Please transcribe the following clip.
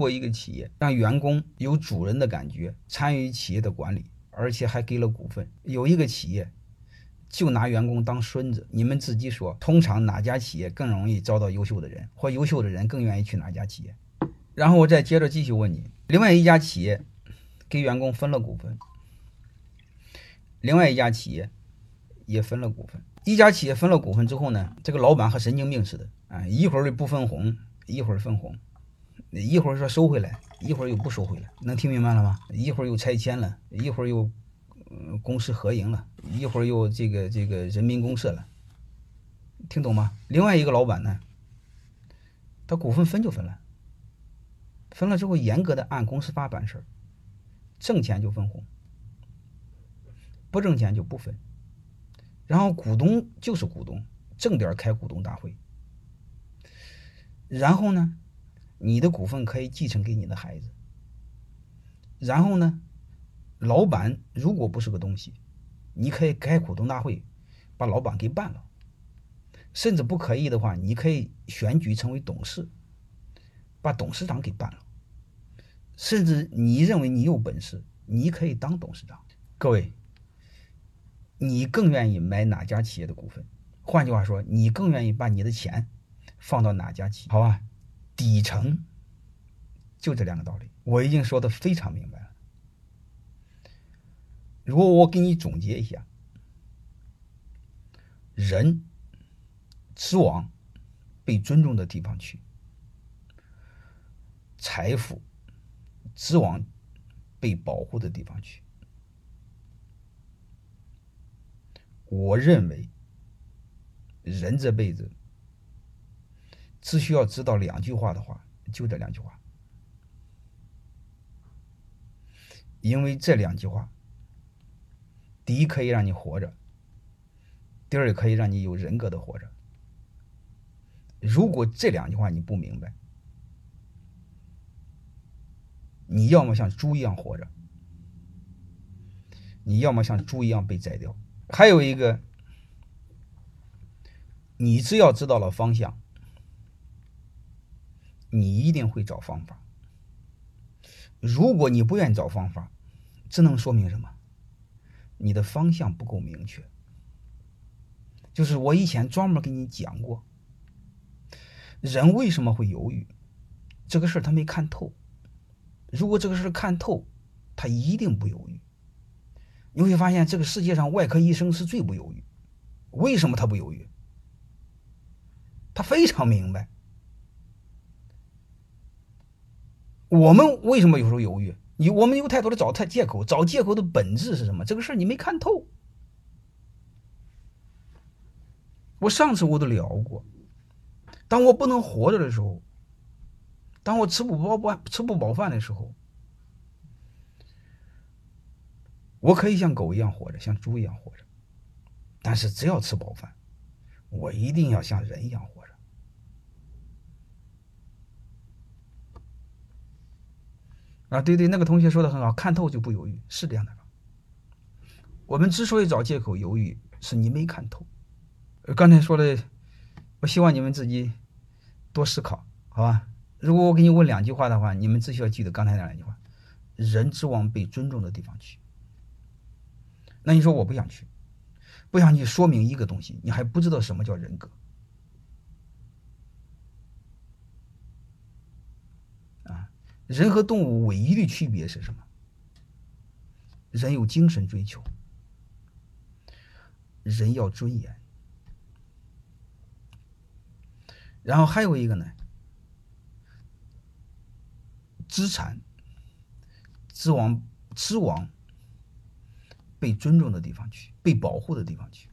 果一个企业让员工有主人的感觉，参与企业的管理，而且还给了股份，有一个企业就拿员工当孙子，你们自己说，通常哪家企业更容易招到优秀的人，或优秀的人更愿意去哪家企业？然后我再接着继续问你，另外一家企业给员工分了股份，另外一家企业也分了股份。一家企业分了股份之后呢，这个老板和神经病似的啊，一会儿不分红，一会儿分红，一会儿说收回来，一会儿又不收回来，能听明白了吗？一会儿又拆迁了，一会儿又嗯公私合营了，一会儿又这个这个人民公社了，听懂吗？另外一个老板呢，他股份分就分了。分了之后，严格的按公司法办事儿，挣钱就分红，不挣钱就不分。然后股东就是股东，正点开股东大会。然后呢，你的股份可以继承给你的孩子。然后呢，老板如果不是个东西，你可以开股东大会，把老板给办了。甚至不可以的话，你可以选举成为董事。把董事长给办了，甚至你认为你有本事，你可以当董事长。各位，你更愿意买哪家企业的股份？换句话说，你更愿意把你的钱放到哪家企业？好吧，底层就这两个道理，我已经说的非常明白了。如果我给你总结一下，人只往被尊重的地方去。财富只往被保护的地方去。我认为，人这辈子只需要知道两句话的话，就这两句话，因为这两句话，第一可以让你活着，第二可以让你有人格的活着。如果这两句话你不明白，你要么像猪一样活着，你要么像猪一样被宰掉。还有一个，你只要知道了方向，你一定会找方法。如果你不愿意找方法，只能说明什么？你的方向不够明确。就是我以前专门给你讲过，人为什么会犹豫？这个事儿他没看透。如果这个事看透，他一定不犹豫。你会发现，这个世界上外科医生是最不犹豫。为什么他不犹豫？他非常明白。我们为什么有时候犹豫？你我们有太多的找他借口，找借口的本质是什么？这个事儿你没看透。我上次我都聊过，当我不能活着的时候。当我吃不饱饭、吃不饱饭的时候，我可以像狗一样活着，像猪一样活着。但是只要吃饱饭，我一定要像人一样活着。啊，对对，那个同学说的很好，看透就不犹豫，是这样的。我们之所以找借口犹豫，是你没看透。刚才说的，我希望你们自己多思考，好吧？如果我给你问两句话的话，你们只需要记得刚才那两句话：人只往被尊重的地方去。那你说我不想去，不想去，说明一个东西，你还不知道什么叫人格啊！人和动物唯一的区别是什么？人有精神追求，人要尊严，然后还有一个呢？资产只往只往被尊重的地方去，被保护的地方去。